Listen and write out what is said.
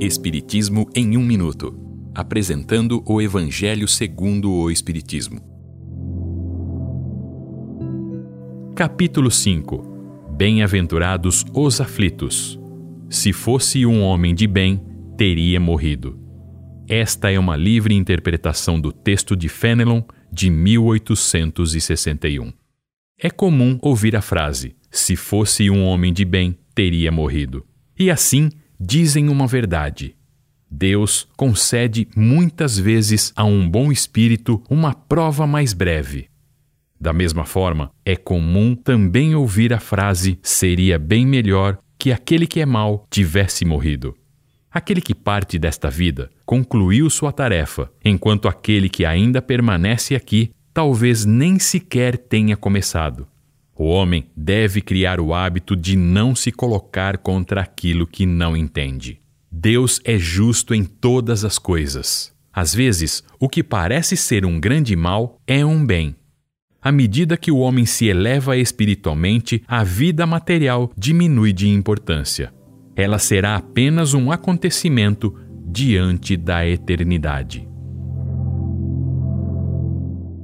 Espiritismo em um minuto, apresentando o Evangelho segundo o Espiritismo. Capítulo 5. Bem-aventurados os aflitos. Se fosse um homem de bem, teria morrido. Esta é uma livre interpretação do texto de Fenelon de 1861. É comum ouvir a frase: se fosse um homem de bem, teria morrido. E assim dizem uma verdade. Deus concede muitas vezes a um bom espírito uma prova mais breve. Da mesma forma, é comum também ouvir a frase: seria bem melhor que aquele que é mau tivesse morrido. Aquele que parte desta vida concluiu sua tarefa, enquanto aquele que ainda permanece aqui talvez nem sequer tenha começado. O homem deve criar o hábito de não se colocar contra aquilo que não entende. Deus é justo em todas as coisas. Às vezes, o que parece ser um grande mal é um bem. À medida que o homem se eleva espiritualmente, a vida material diminui de importância. Ela será apenas um acontecimento diante da eternidade.